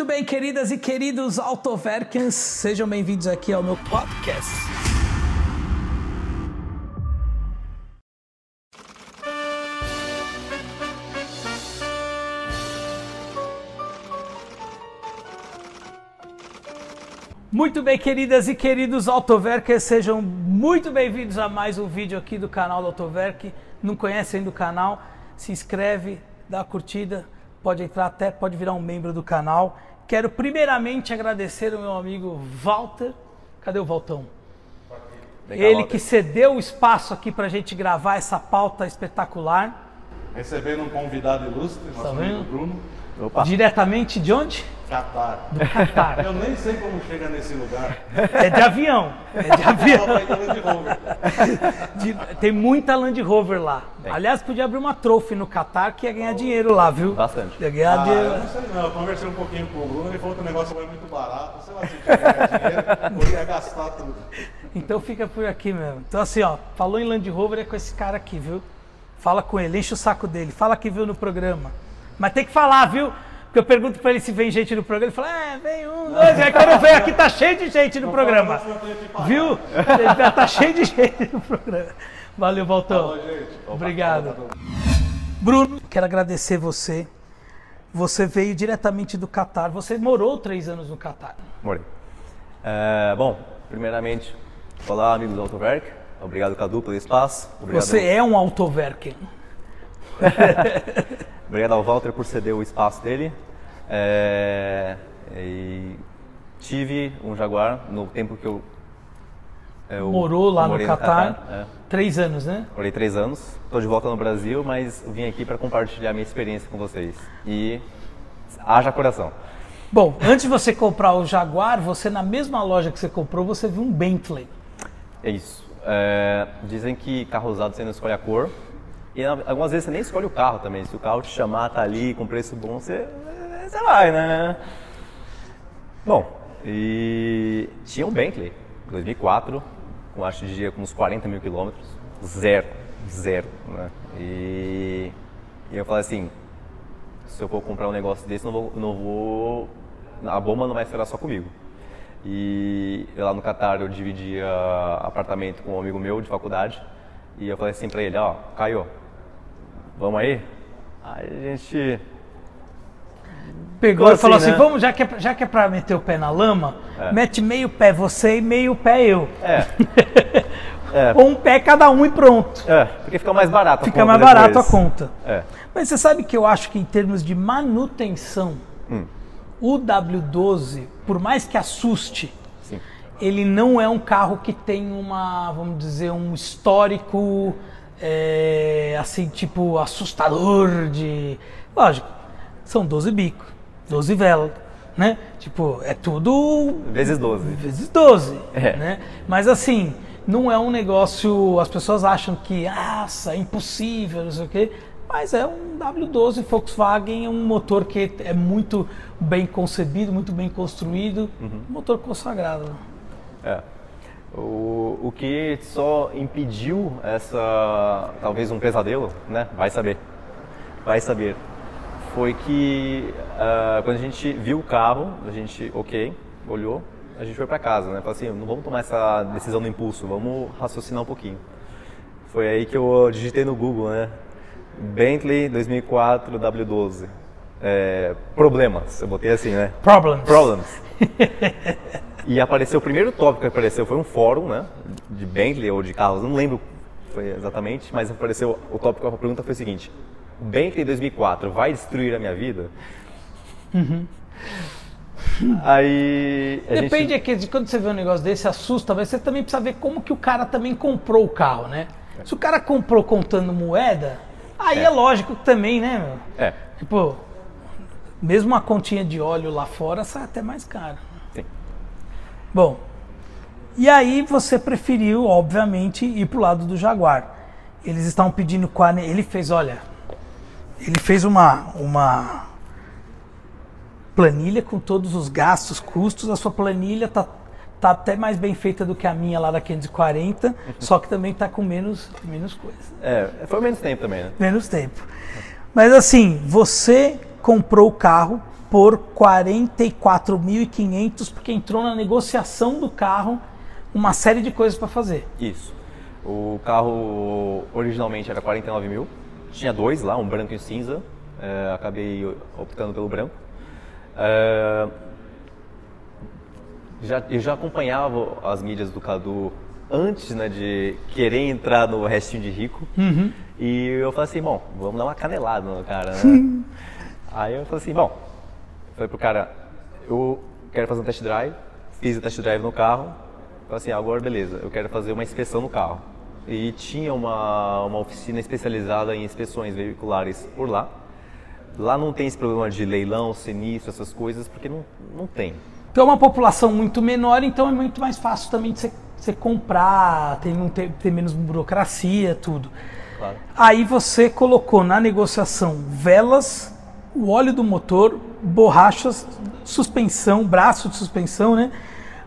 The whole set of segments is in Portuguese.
Muito bem, queridas e queridos Autoverkens, sejam bem-vindos aqui ao meu podcast. Muito bem, queridas e queridos Autoverkers, sejam muito bem-vindos a mais um vídeo aqui do canal do Autoverk. Não conhecem do canal? Se inscreve, dá a curtida, pode entrar até, pode virar um membro do canal. Quero primeiramente agradecer ao meu amigo Walter. Cadê o Valtão? Ele que cedeu o espaço aqui para a gente gravar essa pauta espetacular. Recebendo um convidado ilustre, nosso Tá amigo? Bruno, Opa. Diretamente de onde? Catar. Do Catar. Eu nem sei como chega nesse lugar. É de avião. É de avião. De tem muita Land Rover lá. Tem. Aliás, podia abrir uma trophy no Qatar que ia ganhar dinheiro lá, viu? Bastante. Ia ganhar Ah, dinheiro. eu não sei não, eu conversei um pouquinho com o Bruno, ele falou que o negócio vai muito barato, sei lá se eu tinha dinheiro, ou ia gastar tudo. Então fica por aqui mesmo. Então assim, ó, falou em Land Rover é com esse cara aqui, viu? Fala com ele, enche o saco dele, fala que viu no programa. Mas tem que falar, viu? Porque eu pergunto pra ele se vem gente no programa, ele fala, é, vem um, dois, aí quando vem aqui tá cheio de gente no programa. Viu? Tá cheio de gente no programa. Valeu, Valtão. Falou, gente. Obrigado. Bruno, quero agradecer você. Você veio diretamente do Catar. Você morou três anos no Catar. Morei. É, bom, primeiramente, olá amigos do Autoverk. Obrigado Cadu pelo espaço. Obrigado, Você é um autoverker. obrigado ao Walter por ceder o espaço dele. É, tive um Jaguar no tempo que eu, eu Morou lá no Catar. é. Três anos, né? Morei três anos. Estou de volta no Brasil, mas vim aqui para compartilhar minha experiência com vocês. E haja coração. Bom, antes de você comprar o Jaguar, você na mesma loja que você comprou, você viu um Bentley. É isso. É, dizem que carro usado você não escolhe a cor. E algumas vezes você nem escolhe o carro também. Se o carro te chamar, tá ali com preço bom, você, você vai, né? Bom, e tinha um Bentley, 2004, com acho que dia com uns 40 mil quilômetros. Zero, zero, né? E, e eu falei assim, se eu for comprar um negócio desse, não vou, não vou a bomba não vai estourar só comigo. E eu lá no Catar eu dividia apartamento com um amigo meu de faculdade e eu falei assim pra ele, ó, Caio, vamos aí? Aí a gente Pegou Ficou e falou assim, assim: né? vamos, já que, é, pra- já que é pra meter o pé na lama, É. mete meio pé você e meio pé eu. é, é, Ou um pé cada um e pronto. é, porque fica mais barato. a Fica conta mais barato a depois. conta. É, Mas você sabe que eu acho que em termos de manutenção, Hum. o W12, por mais que assuste, sim, ele não é um carro que tem uma, vamos dizer, um histórico é, assim, tipo, assustador de. Lógico, são 12 bicos, 12 velas, né? Tipo, é tudo vezes 12. vezes 12, É. né? Mas assim, não é um negócio, as pessoas acham que, nossa, é impossível, não sei o quê, mas é um W12 Volkswagen, um motor que é muito bem concebido, muito bem construído, Uhum. um motor consagrado. É. O, o que só impediu essa, talvez um pesadelo, né? Vai saber. Vai saber. Foi que ah, quando a gente viu o carro, a gente, ok, olhou, a gente foi para casa, né? Falou assim, não vamos tomar essa decisão no impulso, vamos raciocinar um pouquinho. Foi aí que eu digitei no Google, né? Bentley 2004 W12. É, problemas, eu botei assim, né? Problems. Problems. E apareceu, o primeiro tópico que apareceu foi um fórum, né? De Bentley ou de carros, não lembro foi exatamente, mas apareceu o tópico, a pergunta foi o seguinte: Bentley 2004 vai destruir a minha vida? Aí. a Depende gente, é que de quando você vê um negócio desse, assusta, mas você também precisa ver como que o cara também comprou o carro, né? Se o cara comprou contando moeda, aí é, É. lógico que também, né, meu? É, Tipo, mesmo uma continha de óleo lá fora sai até mais caro. Bom, e aí você preferiu, obviamente, ir pro lado do Jaguar. Eles estavam pedindo 40. Ele fez, olha, ele fez uma, uma planilha com todos os gastos, custos. A sua planilha tá, tá até mais bem feita do que a minha lá da 540, só que também tá com menos, menos coisa É, foi menos tempo também, né? menos tempo. Mas assim, você comprou o carro por 44.500 porque entrou na negociação do carro uma série de coisas para fazer. Isso. O carro originalmente era 49 mil. Tinha dois lá, um branco e um cinza. É, acabei optando pelo branco. É, já, eu já acompanhava as mídias do Cadu antes né, de querer entrar no restinho de rico. E eu falei assim, bom, vamos dar uma canelada no cara, né? Aí eu falei assim, bom, falei pro cara, eu quero fazer um test drive, fiz o test drive no carro, falei assim, agora beleza, eu quero fazer uma inspeção no carro. E tinha uma, uma oficina especializada em inspeções veiculares por lá. Lá não tem esse problema de leilão, sinistro, essas coisas, porque não, não tem. Então é uma população muito menor, então é muito mais fácil também de você, comprar, tem, ter, ter menos burocracia, tudo. Claro. Aí você colocou na negociação velas, o óleo do motor, borrachas, suspensão, braço de suspensão, né?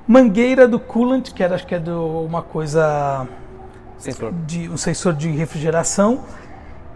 Mangueira do coolant, que era, acho que é do, uma coisa Sensor. de um sensor de refrigeração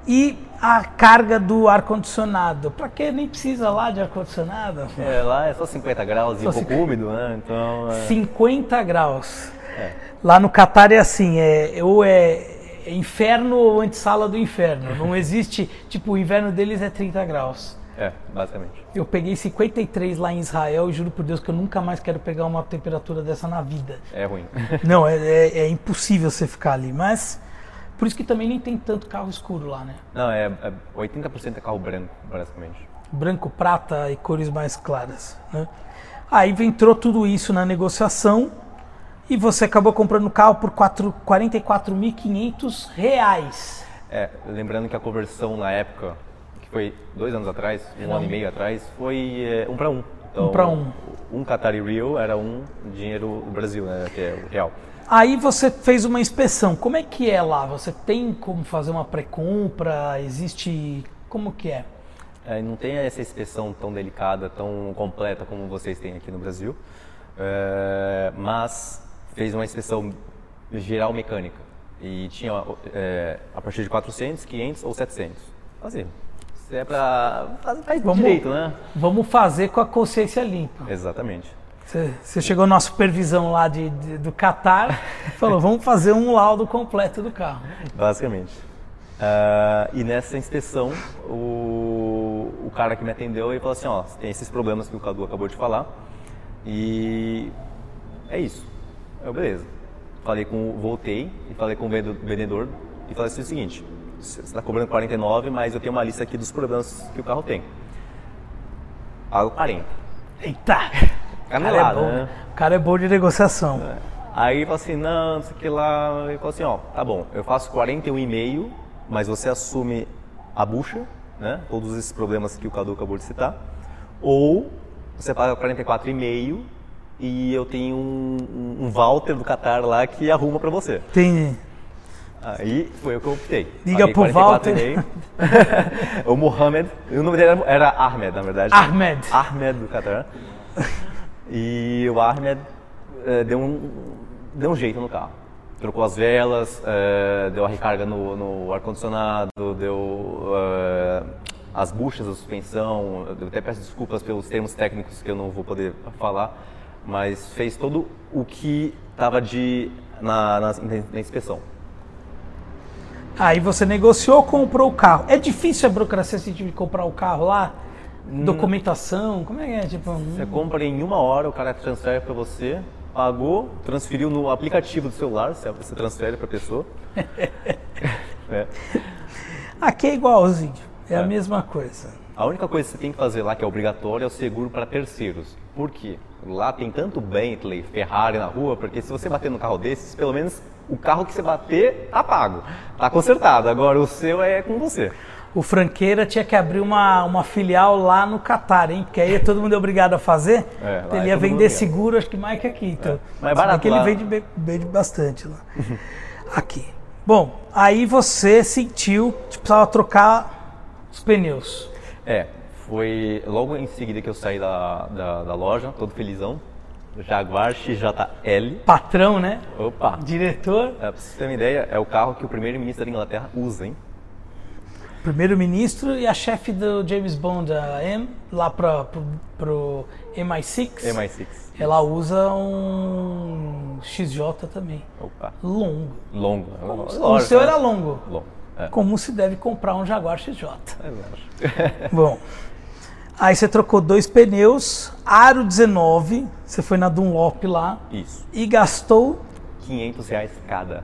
e a carga do ar condicionado. Para que nem precisa lá de ar condicionado? É, lá é só 50 graus e um pouco 50. úmido, né? Então, é, 50 graus. É. Lá no Catar é assim, é, ou é, é inferno ou antessala do inferno. Não existe, tipo, o inverno deles é 30 graus. é, basicamente. Eu peguei 53 lá em Israel e juro por Deus que eu nunca mais quero pegar uma temperatura dessa na vida. É ruim. Não, é, é- é impossível você ficar ali. Mas por isso que também nem tem tanto carro escuro lá, né? Não, é, é 80% é carro branco, basicamente. branco, prata e cores mais claras. Né? Aí entrou tudo isso na negociação e você acabou comprando o carro por quatro- 44.500 reais. É, lembrando que a conversão na época, que foi dois anos atrás, um ano e meio atrás, foi é, um para um. Então, Um pra um. Um Qatari Real era um dinheiro do Brasil, né? Que é o real. Aí você fez uma inspeção. Como é que é lá? Você tem como fazer uma pré-compra? Existe. Como que é? É, não tem essa inspeção tão delicada, tão completa como vocês têm aqui no Brasil, É, mas fez uma inspeção geral mecânica e tinha é, a partir de 400, 500 ou 700. Assim, se é para fazer faz Vamos- direito, né? Vamos fazer com a consciência limpa. Exatamente. Você, você chegou na supervisão lá de, de- do Qatar e falou: vamos fazer um laudo completo do carro. Basicamente. Ah, e nessa inspeção, o, o cara que me atendeu ele falou assim, ó, tem esses problemas que o Cadu acabou de falar e é isso. Eu, beleza. Falei com, voltei e falei com o vendedor e falei assim, o seguinte, você está cobrando 49, mas eu tenho uma lista aqui dos problemas que o carro tem. Pago 40. Eita! O cara é Canelada, bom, né? O cara é bom de negociação. Aí ele falou assim, não, não sei o que lá. Ele falou assim, ó, tá bom, eu faço 41,5, mas você assume a bucha, né? Todos esses problemas que o Cadu acabou de citar. Ou você paga 44,5 e eu tenho um, um- Walter do Qatar lá que arruma pra você. Tem. Aí foi o que eu optei. Liga Paguei pro Walter. 44,5. o Mohamed, o nome dele era, Ahmed, na verdade. Ahmed. Ahmed do Qatar. E o Ahmed eh, deu, um, deu um jeito no carro. Trocou as velas, eh, deu a recarga no, no ar-condicionado, deu eh, as buchas da suspensão. Eu até peço desculpas pelos termos técnicos que eu não vou poder falar, mas fez todo o que estava de na, na, na inspeção. Aí você negociou, comprou o carro. É difícil a burocracia assim, de comprar o carro lá? Documentação? Como é que é? Tipo, hum, Você compra em uma hora, o cara transfere para você, pagou, transferiu no aplicativo do celular, você transfere para a pessoa. É. Aqui é igualzinho. É, a É. mesma coisa. A única coisa que você tem que fazer lá, que é obrigatório, é o seguro para terceiros. Por quê? Lá tem tanto Bentley, Ferrari na rua, porque se você bater no carro desses, pelo menos o carro que você bater tá pago, tá consertado. Agora o seu é com você. O Franqueira tinha que abrir uma, uma filial lá no Catar, hein? Porque aí todo mundo é obrigado a fazer. É, é ele ia mundo vender seguro, acho que mais que aqui. Então. Mas é Se bem barato que ele vende, vende bastante lá. aqui. Bom, aí você sentiu que precisava trocar os pneus. É, foi logo em seguida que eu saí da, da, da loja, todo felizão. Jaguar XJL. Patrão, né? Opa! Diretor. É, pra você ter uma ideia, é o carro que o primeiro-ministro da Inglaterra usa, hein? primeiro-ministro e a chefe do James Bond, a M, lá para pro, pro MI6. MI6. Ela usa um XJ também. Opa. Longo. Longo. O Lógico, seu né? era longo. Longo. É. Como se deve comprar um Jaguar XJ. É lógico. Bom, aí você trocou dois pneus, aro 19, você foi na Dunlop lá Isso. e gastou. 500 reais cada.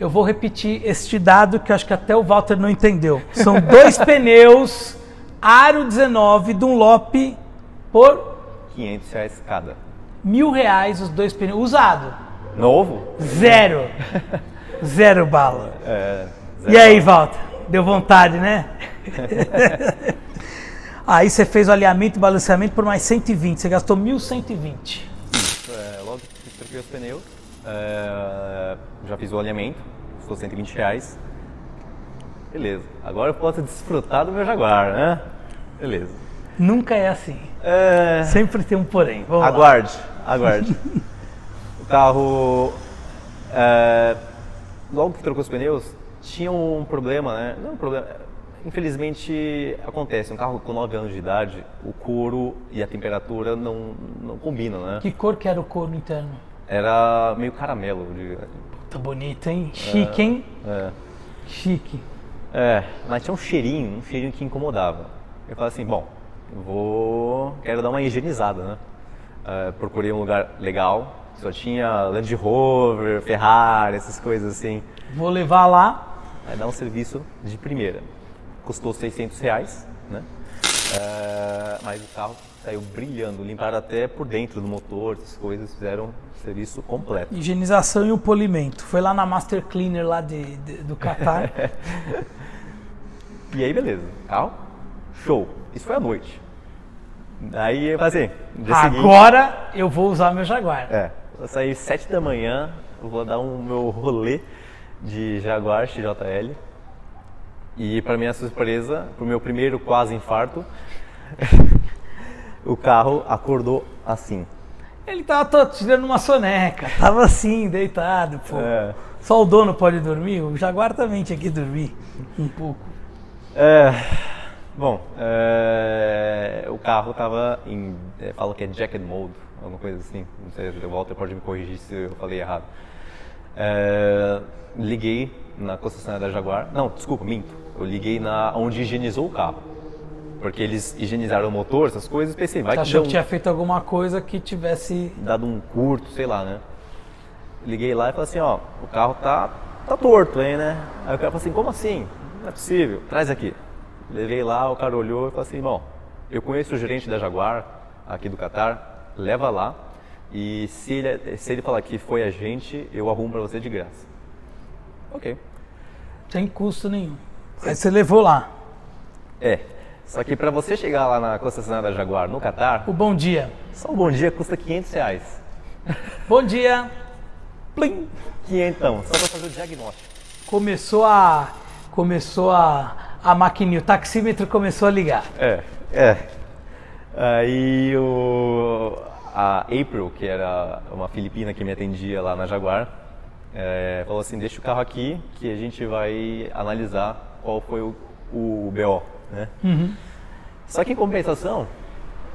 Eu vou repetir este dado que eu acho que até o Walter não entendeu. São dois pneus, aro 19, Dunlop por 500 reais cada. mil reais os dois pneus, usado. Novo? Zero. Zero bala. É. E aí, Walter? Deu vontade, né? aí você fez o alinhamento e balanceamento por mais 120. Você gastou 1.120. É, logo que troquei os pneus, é, já fiz o alinhamento, custou 120 reais. Beleza. Agora eu posso desfrutar do meu Jaguar, né? Beleza. Nunca é assim. É, Sempre tem um porém. Vamos lá. aguarde, aguarde. o carro, é, logo que trocou os pneus, tinha um problema, né? Não um problema. Infelizmente acontece, um carro com 9 anos de idade, o couro e a temperatura não, não combinam, né? Que cor que era o couro interno? Era meio caramelo, diria. Tá bonito, hein? Chique, hein? É. Chique. É, mas tinha um cheirinho, um cheirinho que incomodava. Eu falei assim, bom, vou. quero dar uma higienizada, né? É, procurei um lugar legal, só tinha Land Rover, Ferrari, essas coisas assim. Vou levar lá. Aí dá um serviço de primeira. Custou 600 reais, né? É, mas o carro saiu brilhando, limparam até por dentro do motor, essas coisas, fizeram serviço completo. Higienização e o polimento. Foi lá na Master Cleaner lá de, de- do Qatar. E aí, beleza. Carro, show. Isso foi à noite. Aí eu falei assim, dia seguinte, Agora eu vou usar meu Jaguar. É, vou sair 7 da manhã, vou dar um meu rolê de Jaguar XJL. E para minha surpresa, pro meu primeiro quase infarto, o carro acordou assim. Ele tava tirando uma soneca. Tava assim, deitado, pô. É. Só o dono pode dormir. O Jaguar também tinha que dormir um pouco. É, bom, é, o carro tava em, é, fala que é jacket mode, alguma coisa assim, não sei, o Walter pode me corrigir se eu falei errado. É, liguei na concessionária da Jaguar, não, desculpa, minto, eu liguei na onde higienizou o carro, porque eles higienizaram o motor, essas coisas, pensei, vai Você que achou que um- tinha feito alguma coisa que tivesse. dado um curto, sei lá, né? Liguei lá e falei assim, ó, o carro tá, tá torto aí, né? Aí o cara falou assim, como assim? Não é possível, traz aqui. Levei lá, o cara olhou e falou assim, bom, eu conheço o gerente da Jaguar, aqui do Qatar, leva lá e se ele, se ele falar que foi a gente, eu arrumo pra você de graça. Ok. Sem custo nenhum. Aí você levou lá. É, só que pra você chegar lá na concessionária da Jaguar, no Qatar, O bom dia. só um bom dia custa 500 reais. Bom dia. Plim. 500, só pra fazer o diagnóstico. Começou a. Começou a. A maquininha, o taxímetro começou a ligar. É, é. Aí o, a April, que era uma filipina que me atendia lá na Jaguar, é, falou assim, deixa o carro aqui que a gente vai analisar qual foi o, o BO, né? Só que em compensação,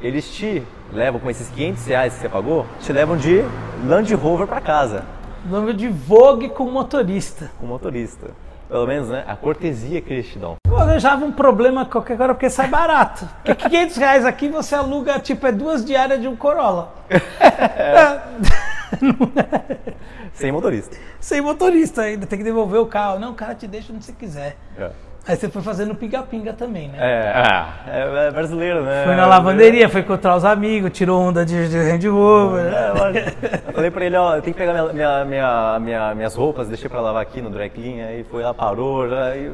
eles te levam com esses 500 reais que você pagou, te levam de Land Rover para casa, Nome de Vogue com motorista. com motorista. Pelo menos, né? A cortesia que eles te dão. Eu arranjava um problema qualquer hora porque sai barato. Porque 500 reais aqui você aluga, tipo, é duas diárias de um Corolla. Sem motorista. Sem motorista ainda, tem que devolver o carro. Não, o cara te deixa onde você quiser. É. Aí você foi fazendo pinga-pinga também, né? É, ah, é, é brasileiro, né? Foi na lavanderia, foi encontrar os amigos, tirou onda de, de Range Rover. É, lógico. Eu falei pra ele, ó, eu tenho que pegar minha, minha, minha, minha- minhas roupas, deixei pra lavar aqui no dry clean, aí foi lá, parou, já, aí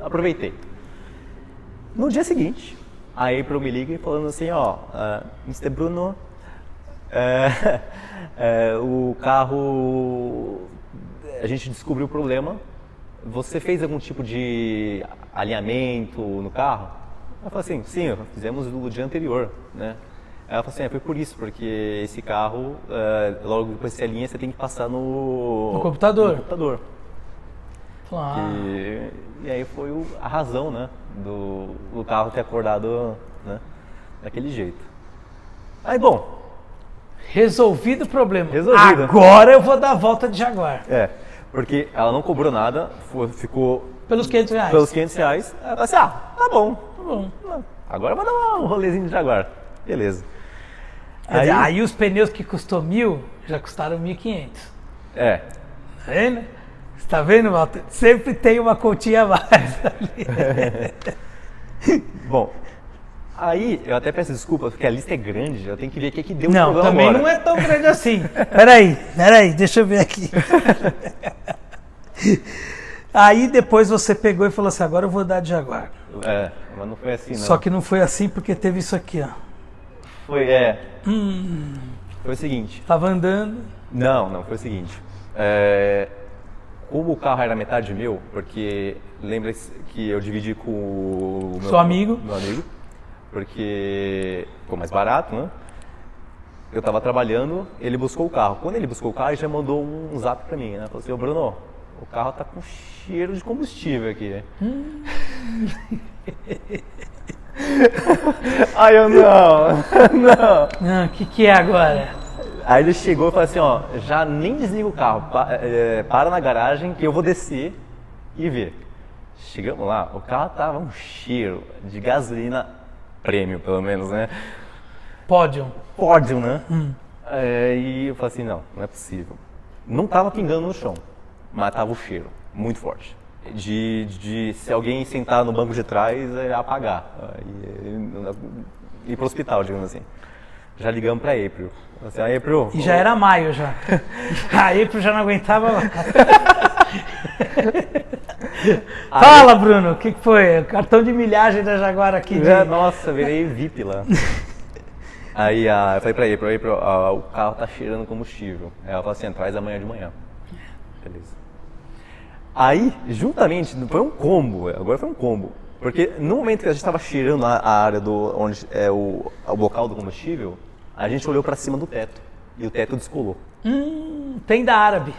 aproveitei. No dia seguinte, a April me liga e falando assim, ó, ah, Mr. Bruno, é, é, o carro, a gente descobriu o problema, você fez algum tipo de alinhamento no carro? Ela falou assim, sim, fizemos no dia anterior, né? Ela falou assim, é, foi por isso, porque esse carro, é, logo depois que você alinha, você tem que passar no... No computador. no computador. Falou, ah, E, e aí foi o- a razão, né? Do, do carro ter acordado né, daquele jeito. Aí, bom, resolvido o problema. Resolvido. Agora eu vou dar a volta de Jaguar. é, porque ela não cobrou nada, ficou Pelos 500 reais. pelos 500 reais. Ela falou assim, ah, tá bom, Tá bom. agora vou dar um rolezinho de Jaguar. Beleza. Quer dizer, Aí- aí os pneus que custou mil já custaram 1.500. É, Tá vendo? Você tá vendo, Walter? Sempre tem uma continha a mais ali. bom. Aí eu até peço desculpa, porque a lista é grande, eu tenho que ver o que, que deu um Não, também agora. não é tão grande assim. Peraí, peraí, deixa eu ver aqui. Aí depois você pegou e falou assim: agora eu vou dar de Jaguar. É, mas não foi assim, não. Só que não foi assim porque teve isso aqui, ó. Foi, é. Hum. Foi o seguinte. Tava andando. Não, não, foi o seguinte. É, como o carro era metade meu, porque lembra que eu dividi com o meu Seu amigo. Meu amigo. Porque ficou mais barato, né? Eu tava trabalhando, ele buscou o carro. Quando ele buscou o carro, ele já mandou um zap pra mim, né? Falou assim, ô Bruno, o carro tá com cheiro de combustível aqui. Aí eu, não, não. Ah, O que, que é agora? Aí ele chegou e falou assim, ó, já nem desliga o carro, pa- é, para na garagem que eu vou descer e ver. Chegamos lá, o carro tava um cheiro de gasolina prêmio, pelo menos, né? Pódio. Pódio, né? É, e eu falei assim, não, não é possível. Não tava pingando no chão, mas tava o cheiro, muito forte. De, de se alguém sentar no banco de trás, é apagar. E, ir pro hospital, digamos assim. Já ligamos pra April. Assim, a April, E já era maio já. Aí eu já não aguentava mais. Fala, Bruno, o que, que foi? Cartão de milhagem da Jaguar aqui. De... É, nossa, virei VIP lá. Aí ah, eu falei pra ele, pra ele, ah, o carro tá cheirando combustível. Aí ela falou assim, traz amanhã de manhã. Beleza. Aí, juntamente, foi um combo, agora foi um combo. Porque no momento que a gente estava cheirando a, a área do, onde é o, o local do combustível, a gente olhou pra cima do teto. E o teto descolou. Hum, tem da árabe.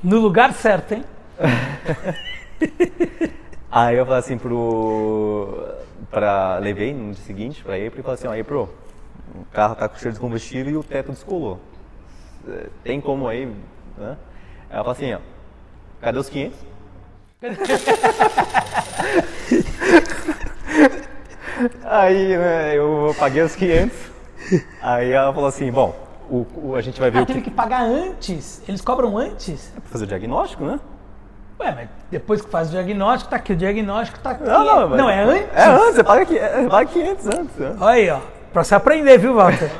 No lugar certo, hein? Aí eu falei assim pro. Pra, levei no dia seguinte pra April e falei assim, ó, April, o carro tá com cheiro de combustível e o teto descolou. Eh, Tem como aí, né? Ela falou assim, ó, cadê os 500? aí, né, eu paguei os 500. Aí ela falou assim, bom, o, o- a gente vai ver Ah, o que... teve que pagar antes. Eles cobram antes? Pra fazer o diagnóstico, né? Ué, mas depois que faz o diagnóstico, tá aqui. O diagnóstico tá aqui. Não, não, mas- é antes? É antes, você paga, é, paga 500 antes. né? Olha aí, ó. Pra você aprender, viu, Walter?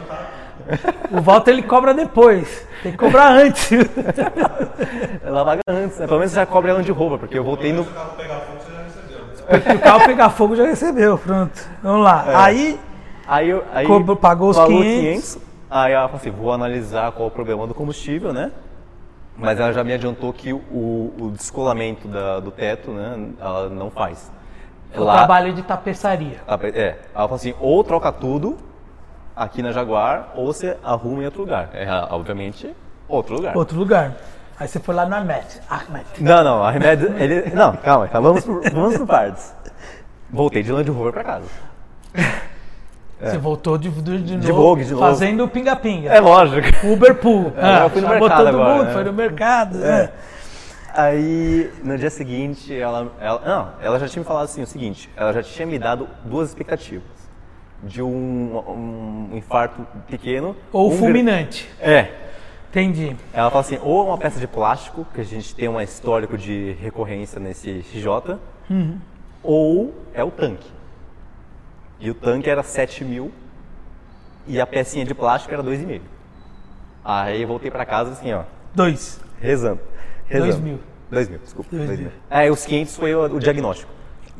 O Walter ele cobra depois. Tem que cobrar antes. Ela paga antes, né? Pelo menos você já cobre ela de roupa, porque eu voltei no. Se o carro pegar fogo, você já recebeu. Se o carro pegar fogo, já recebeu. Pronto. Vamos lá. É. Aí, Aí, eu, aí Cobrou- pagou os 500. Aí ela falou assim: vou analisar qual é o problema do combustível, né? Mas ela já me adiantou que o, o descolamento da- do teto, né? Ela não faz. o trabalho de tapeçaria. É. Ela falou assim: ou troca tudo aqui na Jaguar, ou você arruma em outro lugar. É, obviamente, outro lugar. Outro lugar. Aí você foi lá no Ahmed. Ahmed. Não, não, a remédio. Ele, não, calma, calma, vamos por, vamos por partes. Voltei de Land Rover pra casa. Você voltou de, de, de, De novo, de novo. fazendo pinga-pinga. É lógico. Uber Pool. É, eu fui no chamou mercado todo agora, mundo, né? foi no mercado. É. é. Aí, no dia seguinte, ela, ela. Não, ela já tinha me falado assim: o seguinte, ela já tinha me dado duas expectativas. De um, um infarto pequeno. Ou um fulminante. É. Entendi. Ela fala assim: ou é uma peça de plástico, que a gente tem um histórico de recorrência nesse XJ, Uhum. ou é o tanque. E o tanque era 7 mil e a pecinha de plástico era 2,5. Aí eu voltei pra casa assim, ó, Dois. rezando. rezando. Dois mil. 2 mil, desculpa. Dois dois mil. mil. É, os 500 foi o, o diagnóstico.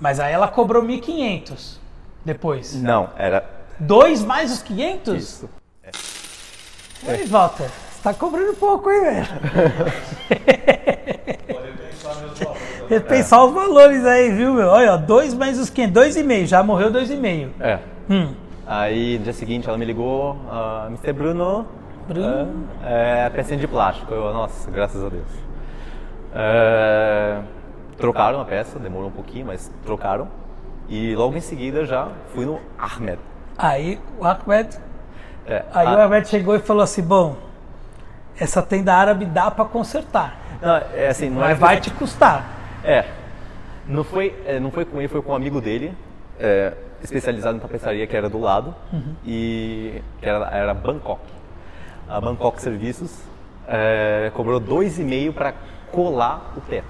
Mas aí ela cobrou 1.500 depois. Não, era Dois mais os 500? isso. Aí, Walter, você tá cobrando pouco, hein, velho? Pode pensar os valores aí, viu, meu? Olha, dois mais os 500. Dois e meio, já morreu dois e meio. É. Hum. Aí no dia seguinte ela me ligou, ah, Mr. Bruno, Bruno. é, é pecinha de plástico. Eu, nossa, graças a Deus. É, trocaram a peça, demorou um pouquinho, mas trocaram. E logo em seguida já fui no Ahmed. Aí o Ahmed, É, aí a- o Ahmed chegou e falou assim: bom, essa tenda árabe dá pra consertar, não, é assim, não é mas vai te custar. É. Não foi, é, não foi com ele, foi com um amigo dele, é, especializado em tapeçaria, que era do lado, e que era, era Bangkok. A Bangkok Serviços é, cobrou 2,5 para colar o teto.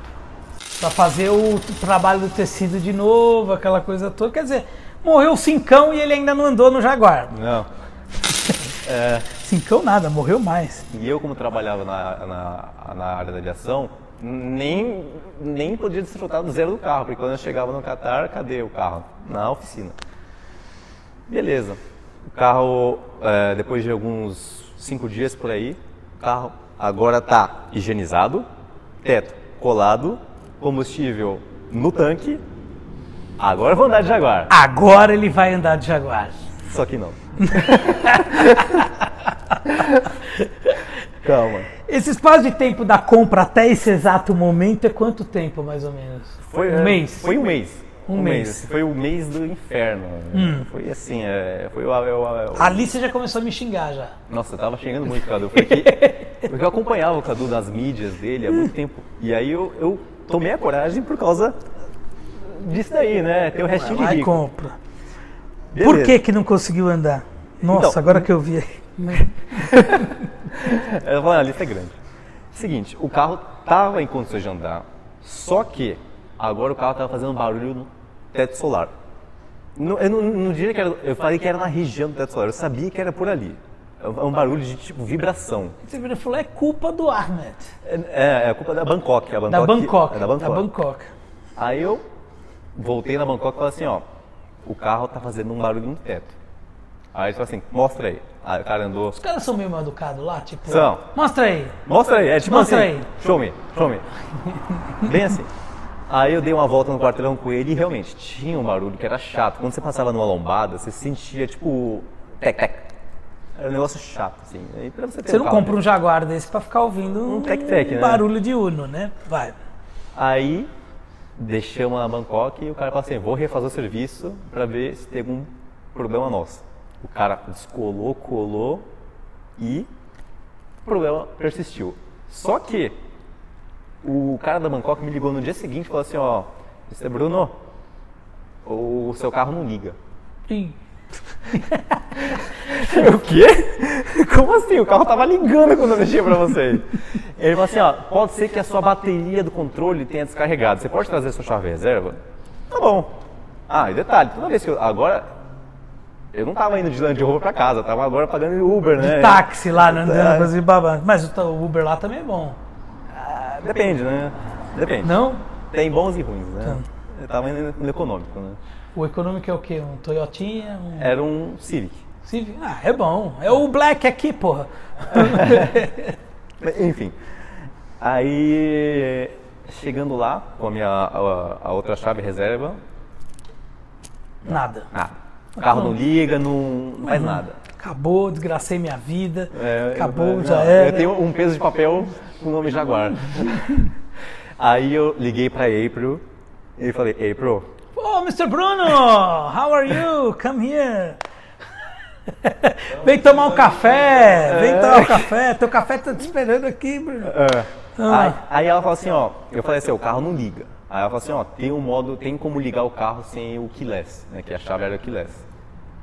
Pra fazer o trabalho do tecido de novo, aquela coisa toda. Quer dizer, morreu o Cincão e ele ainda não andou no Jaguar. Não. Cincão nada, morreu mais. E eu, como trabalhava na, na, na área da aviação, nem, nem podia desfrutar do zero do carro, porque quando eu chegava no Qatar, cadê o carro? Na oficina. Beleza. O carro, é, depois de alguns cinco dias por aí, o carro agora está higienizado, teto colado, combustível no tanque. Agora eu vou andar de Jaguar. Agora ele vai andar de Jaguar. Só que não. Calma. Esse espaço de tempo da compra até esse exato momento é quanto tempo, mais ou menos? Foi, um é, mês. Foi um mês. Um mês. Hum. Foi o mês do inferno. Foi assim, é, foi o, o- o- Ali você já começou a me xingar já. Nossa, eu tava xingando muito o Cadu. Porque, porque eu acompanhava o Cadu nas mídias dele há muito tempo. E aí eu, eu tomei a coragem por causa disso daí, né? Tem o restinho de Vai rico. compra. Beleza. Por que que não conseguiu andar? Nossa, Então, agora que eu vi. Eu falei, a lista é grande. Seguinte, o carro tava em condições de andar, só que agora o carro tava fazendo barulho no teto solar. Não- eu não, não diria que era, eu falei que era na região do teto solar, eu sabia que era por ali. É um é barulho de tipo vibração. Você falou, é culpa do Ahmed. É, é a culpa da Bangkok. A Bangkok Da Bangkok. É da Bangkok. Bangkok. Aí eu voltei na Bangkok e falei assim, ó, o carro tá fazendo um barulho no teto. Aí ele falou assim, mostra aí. Aí o cara andou, Os caras são meio mal educados lá, tipo. São. Mostra aí. Mostra aí, é tipo Mostra assim. aí. Show me, show me. Bem assim. Aí eu dei uma volta no quarteirão com ele e realmente tinha um barulho que era chato. Quando você passava numa lombada, você sentia tipo. Tec, tec. Era um negócio chato, assim. Aí, pra você ter Você um não compra um Jaguar desse pra ficar ouvindo um, Um tec-tec, né? barulho de Uno, né? Vai. Aí deixamos na Bangkok e o cara falou assim: vou refazer o serviço pra ver se tem algum problema nosso. O cara descolou, colou e o problema persistiu. Só que o cara da Bangkok me ligou no dia seguinte e falou assim: ó, Mr. Bruno, o seu carro não liga. Ih, o quê? Como assim? O carro tava ligando quando eu deixei pra você. Ele falou assim, ó, pode ser que a sua bateria do controle tenha descarregado. Você pode trazer sua chave reserva? Tá bom. Ah, e detalhe, toda vez que eu... Agora, eu não tava indo de Land Rover pra casa, tava agora pagando Uber, né? táxi lá, né, andando É. babando. Mas o Uber lá também é bom. Ah, Depende, né? Depende. Não? Tem bons e ruins, né? Tá. Eu tava indo no econômico, né? O econômico é o quê? Um Toyotinha? Um Era um Civic. Civic? Ah, é bom. É o Black aqui, porra. Enfim. Aí, chegando lá, com a minha a, a outra chave reserva, Nada. nada. O carro não liga, não, não faz nada. Acabou, desgracei minha vida. É, Acabou, eu, já não, era. Eu tenho um peso de papel com o nome Jaguar. Aí eu liguei pra April e falei, April, Oh, Mr. Bruno, how are you? Come here. Vem tomar um café, vem tomar um café. Teu café tá te esperando aqui, Bruno. É. Ah. Aí, aí ela falou assim, ó, eu falei assim, o carro não liga. Aí ela falou assim, ó, tem um modo, tem como ligar o carro sem o keyless, né, que a chave era o keyless.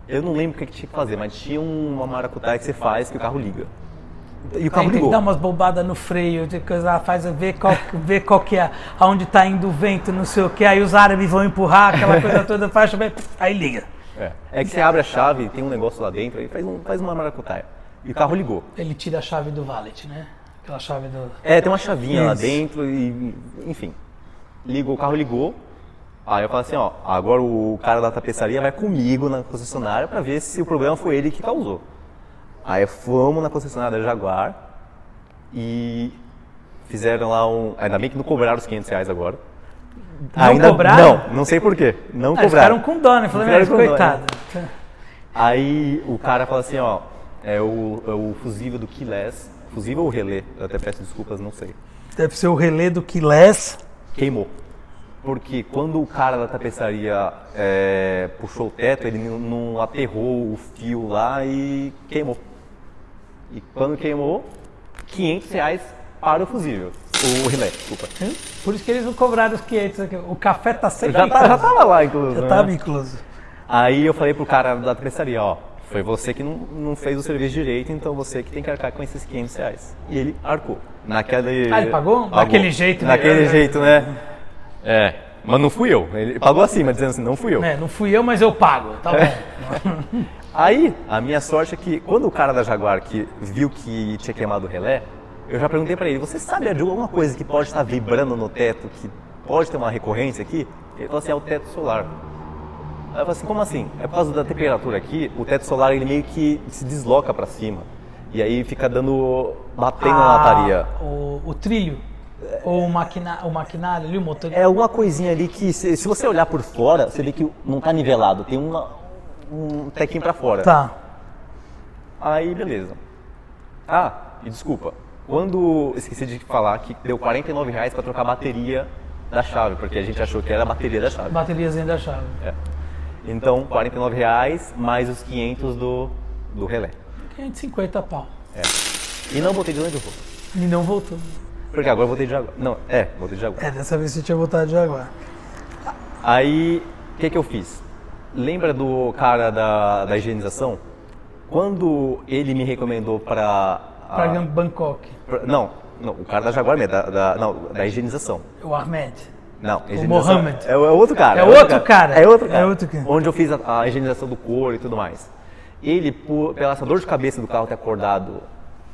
Eu não lembro o que, que tinha que fazer, mas tinha uma maracutaia que você faz que o carro liga. E o carro Aí tem que ligou. dar umas bobadas no freio, de coisa, faz ver qual, ver qual que é, aonde tá indo o vento, não sei o que. Aí os árabes vão empurrar aquela coisa toda, faz chover, aí liga. É. É que você abre a chave, tem um negócio lá dentro, aí faz, um, faz uma maracutaia. E o carro ligou. Ele tira a chave do valet, né? Aquela chave do. É, tem uma chavinha lá Isso. dentro e, enfim. Ligou, o carro ligou. Aí eu falei assim, ó, agora o cara da tapeçaria vai comigo na concessionária pra ver se o problema foi ele que causou. Aí fomos na concessionária da Jaguar e fizeram lá um... Ainda bem que não cobraram os 500 reais agora. Não cobraram? Não, não sei por quê. Não Ah, cobraram. ficaram com dó, né? Falei, Ficaram mas com dó, coitado. Aí o cara fala assim, ó, é o, é o fusível do Keyless, fusível ou relé, eu até peço desculpas, não sei. Deve ser o relé do Keyless. Queimou. porque quando o cara da tapeçaria é, puxou o teto, ele não, aterrou o fio lá e queimou. E quando queimou, 500 reais para o fusível. O relé, desculpa. Por isso que eles não cobraram os 500 aqui. O café tá sempre Já, tá, já tava lá, inclusive. Já né? tava incluso. Aí eu falei pro cara da tapeçaria, ó, foi você que não, não fez o serviço direito, então você que tem que arcar com esses 500 reais. E ele arcou. Naquele... Ah, ele pagou? Daquele jeito, né? Daquele jeito, né? É, mas não fui eu. Ele pagou acima, dizendo assim, não fui eu. É, não fui eu, mas eu pago. Tá bom. Aí, a minha sorte é que quando o cara da Jaguar que viu que tinha queimado o relé, eu já perguntei pra ele, você sabe de alguma coisa que pode estar vibrando no teto, que pode ter uma recorrência aqui? Ele falou assim, é o teto solar. Aí eu falei assim, como assim? É por causa da temperatura aqui, o teto solar ele meio que se desloca pra cima. E aí fica dando, batendo na Ah, lataria. O, o trilho. Ou o, maquina, o maquinário ali, o motor. É alguma coisinha ali que, se, se você olhar por fora, você vê que não tá nivelado, tem uma, um tequinho pra fora. Tá. Aí, beleza. Ah, e desculpa. Quando esqueci de falar que deu 49 reais para trocar a bateria da chave, porque a gente achou que era a bateria da chave. Bateriazinha da chave. É. Então, 49 reais mais os 500 do, do relé. 550 pau. E não voltei de onde eu vou. E não voltou. Porque agora eu voltei de Jaguar. Não, é, voltei de Jaguar. É, dessa vez você tinha voltado de Jaguar. Aí, o que que eu fiz? Lembra do cara da, da higienização? Quando ele me recomendou para... Pra Bangkok. Não, não, o cara da Jaguar mesmo, da, da, não, da higienização. O Ahmed. Não, higienização- Mohammed. É, o- é outro cara. É outro cara. É outro cara. É outro cara. Onde eu fiz a, a higienização do couro e tudo mais. Ele, por, pela essa dor de cabeça do carro ter acordado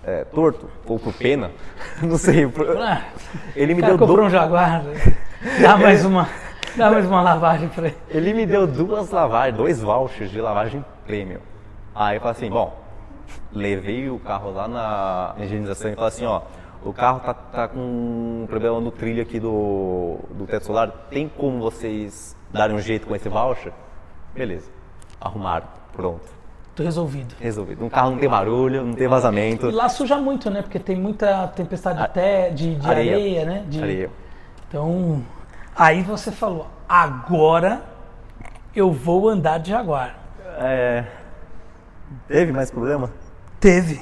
é, torto, ou por pena, não sei. por- Ah, ele o me cara deu comprou um Jaguar. Dá mais uma, dá mais uma lavagem pra ele. Ele me deu duas lavagens, dois vouchers de lavagem premium. Aí eu falei assim, bom, levei o carro lá na higienização e falei assim, ó, o carro tá, tá com um problema no trilho aqui do, do teto solar, tem como vocês darem um jeito com esse voucher? Beleza. Arrumaram, pronto. Tô resolvido. Resolvido. Um carro não tem barulho, não tem vazamento. E lá suja muito, né? Porque tem muita tempestade de, de, de areia. né? De- Areia. Então, aí você falou, agora eu vou andar de Jaguar. É... Teve mais problema? Teve.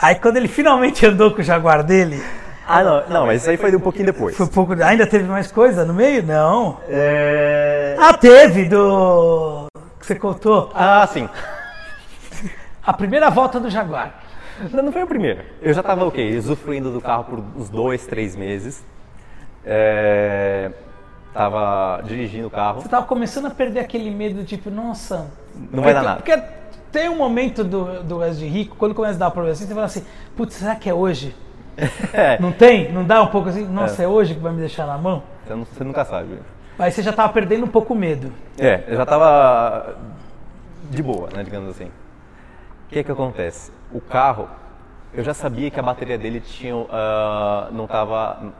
Aí quando ele finalmente andou com o Jaguar dele, Ah, não, não, mas isso aí foi um pouquinho depois. foi um pouco. Ainda teve mais coisa no meio? Não. É... Ah, teve do. que você contou. Ah, sim. A primeira volta do Jaguar. Não, não foi a primeira. Eu já estava, o quê? Usufruindo do carro por uns dois, três meses. É... Tava dirigindo o carro. Você tava começando a perder aquele medo, tipo, nossa. Não vai dar nada. Porque tem um momento do, do Wes de Rico, quando começa a dar problema assim, você fala assim, putz, será que é hoje? É, Não tem? Não dá um pouco assim? Nossa, é, hoje que vai me deixar na mão? você, não- você nunca sabe. Aí você já tava perdendo um pouco o medo. É, eu já tava de boa, né, digamos assim. O que que acontece? O carro, eu já sabia que a bateria dele tinha, ah, não tava...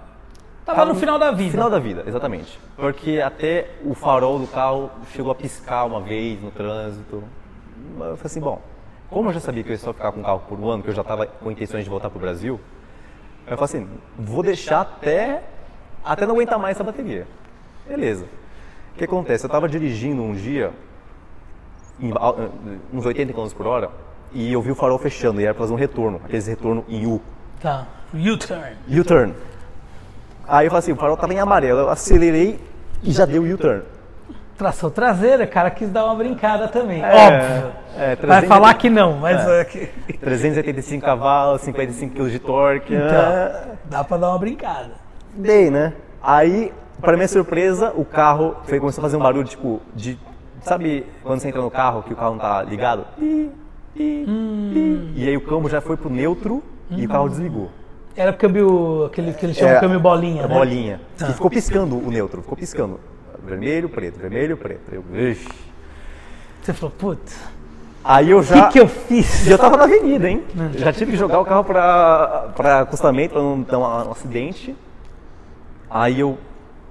Tava no final da vida. Final da vida, exatamente. Porque até o farol do carro chegou a piscar uma vez no trânsito. Eu falei assim, bom, como eu já sabia que eu ia só ficar com o carro por um ano, que eu já estava com intenções de voltar para o Brasil, eu falei assim, vou deixar até, até não aguentar mais essa bateria. Beleza. O que acontece? Eu estava dirigindo um dia, em, al- uns 80 km por hora, e eu vi o farol fechando, e era para fazer um retorno, aqueles retorno em U. Tá. U-turn. U-turn. Aí eu falei assim, o farol tava em amarelo, eu acelerei e já deu U-turn. Tração traseira, cara quis dar uma brincada também. É, Óbvio. é, Vai 380 falar que não, mas É. é que- 385 cavalos, 55 kg de torque. então, ah, dá pra dar uma brincada. Dei, né? Aí, para minha surpresa, o carro foi, começou a fazer um barulho tipo de. Sabe quando você entra no carro que o carro não tá ligado? Pi, pi, pi. E aí o câmbio já foi pro neutro e o carro desligou. Era o câmbio, aquele que eles chamam É, câmbio bolinha, né? bolinha. Tá. E ficou piscando o neutro, ficou piscando. Vermelho, preto, vermelho, preto. Eu, ixi. Você falou, putz, Aí eu o já. que, que eu fiz? Eu tava na avenida, hein? Já tive que jogar o carro pra, pra acostamento pra não dar um, um acidente. Aí eu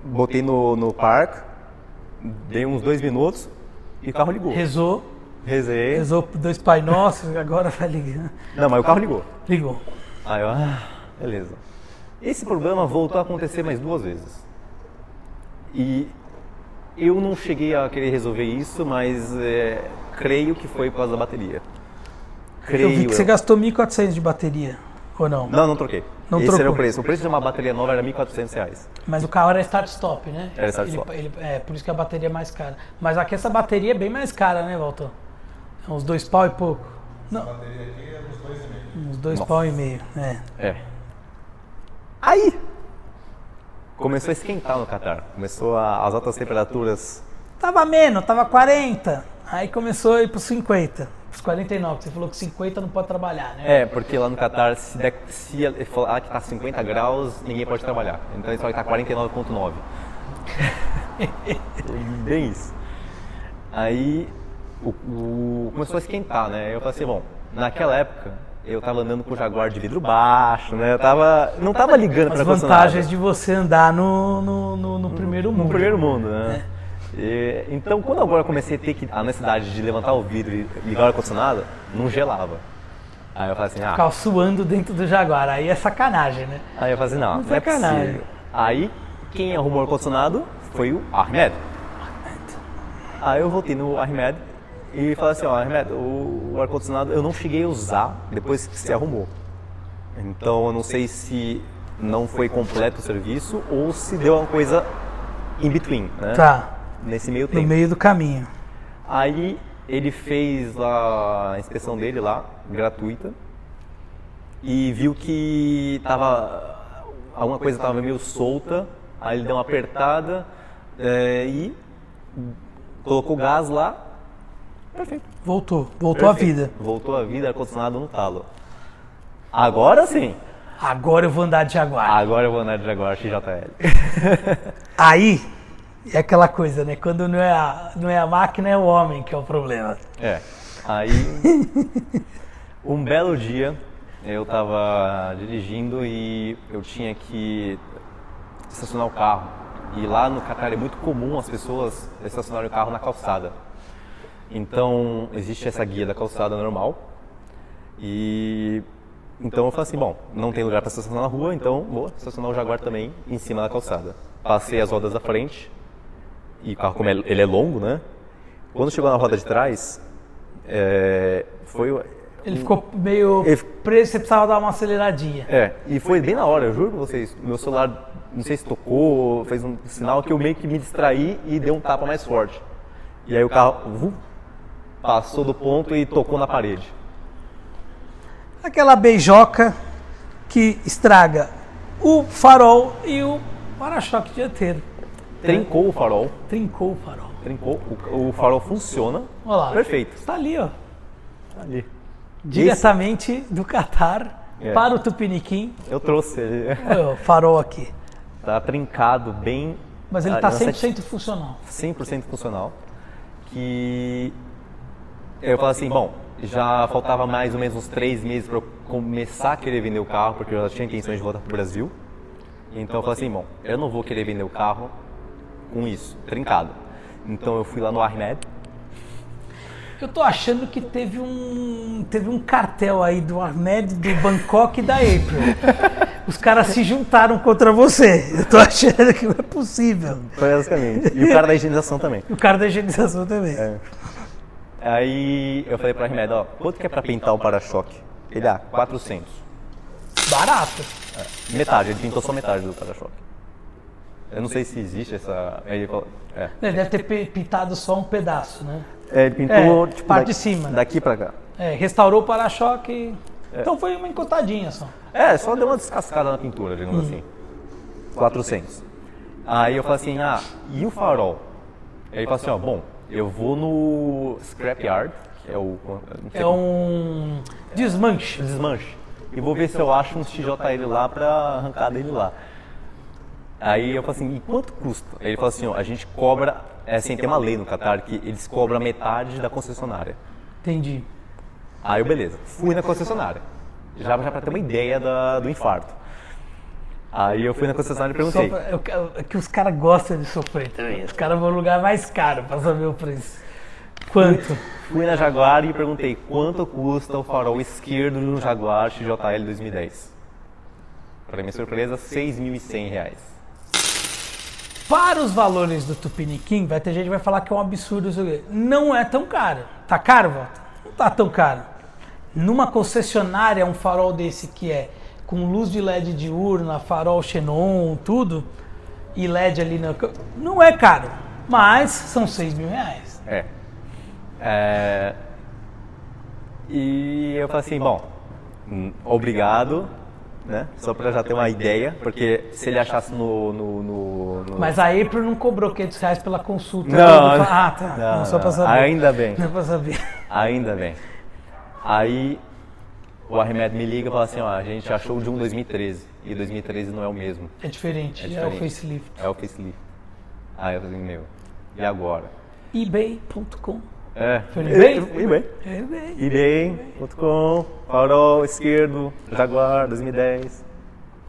botei no, no parque, dei uns dois minutos e o carro ligou. Rezou, Rezei. rezou dois Pai Nossos, agora vai ligar. Não, mas o carro ligou. Ligou. Aí eu, ah, beleza. Esse problema voltou a acontecer mais duas vezes. E eu não cheguei a querer resolver isso, mas é, creio que foi por causa da bateria. Eu vi que você gastou 1.400 de bateria, ou não? Não, não troquei. Não Esse trocou. era o preço. O preço de uma bateria nova era 1.400 reais. Mas o carro era start-stop, né? Era start Ele- stop. ele- é, por isso que a bateria é mais cara. Mas aqui essa bateria é bem mais cara, né, Walter? É uns dois pau e pouco. Não, bateria aqui é uns dois e meio. uns dois Nossa. pau e meio, é. É. Aí começou a esquentar no Catar. Começou a- as altas temperaturas. Tava menos, tava 40. Aí começou a ir pros 50. Pros 49. Você falou que 50 não pode trabalhar, né? É, porque lá no Catar, se, der, se ele falar que tá 50 graus, ninguém pode trabalhar. Então ele só tá 49,9. Bem isso. Aí o, o- começou a esquentar, né? Eu falei assim, bom, naquela época eu tava andando com o Jaguar de vidro baixo, né? Eu tava, não tava ligando As pra vantagens de você andar no, no, no- no primeiro mundo. no primeiro mundo, né? E, então, quando agora comecei a ter que, a necessidade de levantar o vidro e ligar o ar-condicionado, não gelava. Aí eu falei assim, ah, Ficar suando dentro do Jaguar. Aí é sacanagem, né? Aí eu falei assim, não, não é Sacanagem. possível. Aí, quem arrumou o ar-condicionado foi o Ahmed. Aí eu voltei no Ahmed e falei assim, ó, Ahmed, o, o ar-condicionado eu não cheguei a usar depois que você arrumou. Então eu não sei se não foi completo o serviço ou se deu uma coisa in between, né? Tá. Nesse meio No tempo. meio do caminho. Aí ele fez a inspeção dele lá, gratuita, e viu que tava alguma coisa estava meio solta, aí ele deu uma apertada é, e colocou gás lá. Perfeito. Voltou. Voltou à Perfeito. vida. Voltou a vida, ar-condicionado no talo. Agora sim. Agora eu vou andar de Jaguar. Agora eu vou andar de Jaguar XJL. Aí é aquela coisa, né? Quando não é, a, não é a máquina, é o homem que é o problema. É. Aí, um belo dia, eu tava dirigindo e eu tinha que estacionar o carro. E lá no Catar é muito comum as pessoas estacionarem o carro na calçada. Então, existe essa guia da calçada normal. E então eu falei assim, bom, não tem lugar para estacionar na rua, então vou estacionar o Jaguar também em cima da calçada. Passei as rodas da frente, e o carro, como é- ele é longo, né? Quando chegou na roda de trás, é, foi. Ele ficou meio Ele- preso, você precisava dar uma aceleradinha. É, e foi bem na hora, eu juro pra vocês. Meu celular, não sei se tocou, fez um sinal que eu meio que me distraí e deu um tapa mais forte. E aí o carro passou do ponto e tocou na parede. Aquela beijoca que estraga o farol e o para-choque dianteiro. Trincou o farol, Trincou o farol. trincou, o, o farol funciona. Olha lá. Perfeito. Está ali, ó. Tá ali. Diretamente do Catar É. para o Tupiniquim. Eu trouxe ele. O farol aqui. Tá trincado, bem. Mas ele está na 100% funcional. 100% funcional, que eu falei assim, bom, já faltava mais ou menos uns três meses para eu começar a querer vender o carro, porque eu já tinha intenções de voltar para o Brasil. Então eu falei assim, bom, eu não vou querer vender o carro com isso, trincado. Então eu fui lá no Ahmed, Eu tô achando que teve um teve um cartel aí do Ahmed, do Bangkok e da April. Os caras se juntaram contra você. Eu tô achando que não é possível. basicamente, e o cara da higienização também. O cara da higienização também. É. Aí eu falei para o Ahmed, ó, quanto que é para pintar o para-choque? Ele, ah, 400. Barato. Metade, ele pintou só metade do para-choque. Eu não sei se existe essa. Ele falou, é. Ele deve ter pintado só um pedaço, né? É, ele pintou É, tipo, parte daqui- de cima. Daqui pra cá. É, restaurou o para-choque. e- Então foi uma encostadinha só. É, só deu uma descascada na pintura, digamos assim. 400. Aí eu falei assim, ah, e o farol? Aí ele falou assim, ó, bom, eu vou no scrapyard, que é o... É um desmanche. desmanche. E vou ver se eu acho uns TJL lá pra arrancar dele lá. Aí eu falei assim, e quanto custa? Aí ele falou assim, ó, a gente cobra, é assim, tem uma lei no Qatar que eles cobram metade da concessionária. Entendi. Aí eu, beleza, fui na concessionária. Já, já pra ter uma ideia da- do infarto. Aí eu fui na concessionária e perguntei. pra- é que os caras gostam de sofrer também. Os caras vão no lugar mais caro pra saber o preço. Quanto? Fui na Jaguar e perguntei quanto custa o farol esquerdo no Jaguar XJL 2010. Para minha surpresa, 6.100 reais. Para os valores do Tupiniquim, vai ter gente que vai falar que é um absurdo. Não é tão caro. Tá caro, Walter? Não tá tão caro. Numa concessionária, um farol desse que é com luz de LED diurna, farol xenon, tudo, e LED ali na. Não é caro, mas são 6 mil reais. É. É, E eu falei assim, bom, hum, obrigado, né? Só pra já ter uma ideia, porque se ele achasse no. no, no- no- Mas a April não cobrou 500 reais pela consulta. Não, Do- Ah, tá. não, Não, só não. saber. Ainda bem. Não é pra saber. Ainda bem. Aí o Arremed me liga e fala assim, ó, a gente achou de um 2013 e 2013 não é o mesmo, É diferente, É é, o diferente. facelift. é o facelift. Aí eu falei, meu, e agora? ebay.com. É, no eBay? eBay. eBay. eBay.com, farol esquerdo, Jaguar 2010.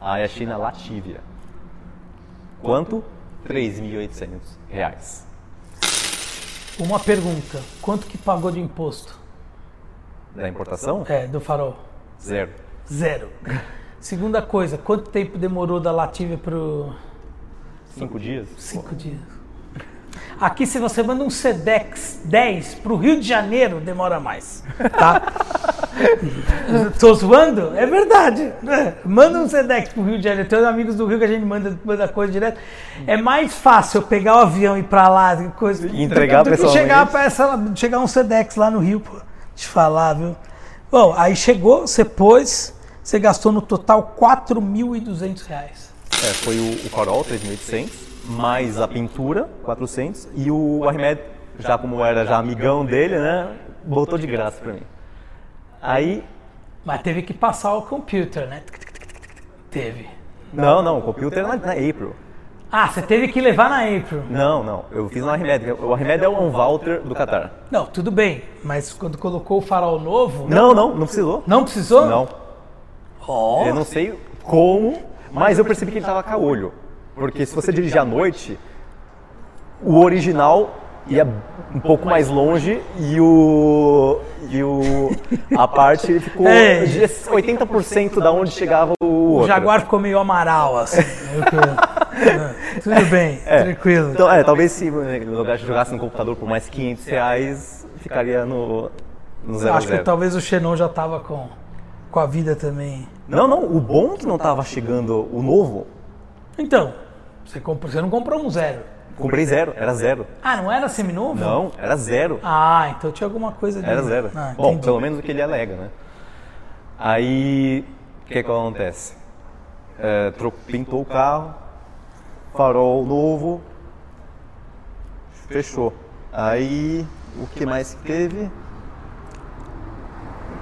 Aí a China Lativia. Quanto? 3.800 reais. Uma pergunta, quanto que pagou de imposto? Da importação? É, do farol? Zero. Zero. Segunda coisa, quanto tempo demorou da Lativia pro Cinco dias? cinco dias? Aqui, se você manda um Sedex 10 pro Rio de Janeiro, demora mais, tá? Tô zoando? É verdade. né? Manda um Sedex pro Rio de Janeiro. Tem uns amigos do Rio que a gente manda, manda coisa direto. É mais fácil eu pegar o avião e ir pra lá, coisa, E entregar do que chegar, pra essa, chegar um Sedex lá no Rio, pô. Te falar, viu? Bom, aí chegou, você pôs, você gastou no total 4.200 reais. É, foi o, o farol, 3.800, mais a pintura, 400, e o Arremed, já como era já amigão dele, né, botou de graça pra mim. Aí, Mas teve que passar o computer, né? Teve. não, não, o computer na, na April. Ah, você teve que levar na April. Não, não, eu fiz no Arremed, o Arremed é um Walter do Qatar. Não, tudo bem, mas quando colocou o farol novo. Não, não, não precisou. Não precisou? Não, Ó. eu não sei como, mas eu percebi que ele tava caolho. Porque se você dirigir à noite, o original ia um pouco mais longe e o. E o. A parte ficou É. de 80% da onde chegava o O outro. Jaguar ficou meio amaral, assim. Que- É, tudo bem, tranquilo. Então, é, talvez se né, no lugar de jogasse no computador por mais 500 reais, ficaria no. No zero, Acho que zero. talvez o Xenon já tava com, com a vida também. Não, não, o bom é que não tava chegando o novo, Então, você, comprou, você não comprou um zero. comprei zero, era zero. Ah, não era seminovo? Não, era zero. Ah, então tinha alguma coisa de. Era zero. Ah, Bom, pelo menos o que ele alega, né? Aí, o que que acontece? É, pintou o carro, farol novo, fechou. Aí, o que mais que teve?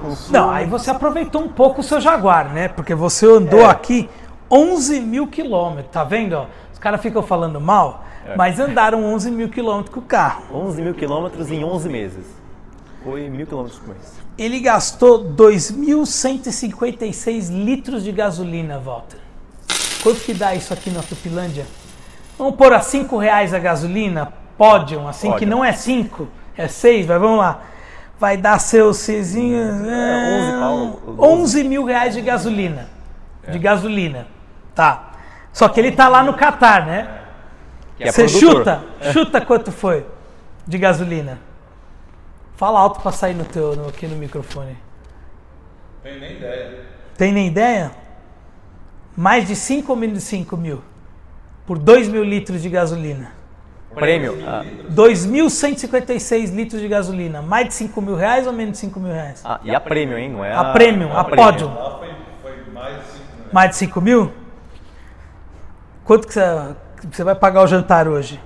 Consumo. Não, aí você aproveitou um pouco o seu Jaguar, né? Porque você andou É. aqui 11 mil quilômetros, tá vendo? Os caras ficam falando mal, É. mas andaram 11 mil quilômetros com o carro. 11 mil quilômetros em 11 meses. Foi mil quilômetros por mês. Ele gastou 2.156 litros de gasolina, Walter. Quanto que dá isso aqui na Tupilândia? Vamos pôr a 5 reais a gasolina? Pódium, assim que Pódium. não é 5, é 6, mas vamos lá. Vai dar seus sezinhos... É, 11 pau, 11 mil reais de gasolina. De gasolina. Tá. Só que ele tá lá no Catar, né? Que é Você chuta, chuta quanto foi de gasolina. Fala alto pra sair no teu, no- aqui no microfone. Tem nem ideia. Tem nem ideia? Mais de 5 ou menos de 5 mil? Por 2 mil litros de gasolina. Prêmio. Ah, 2.156 litros de gasolina. Mais de 5 mil reais ou menos de 5 mil reais? ah, e a prêmio, hein? Não é A premium, a premium. pódio. Lá foi, foi mais de 5 mil. Mais de 5 mil? Quanto que você, vai pagar o jantar hoje?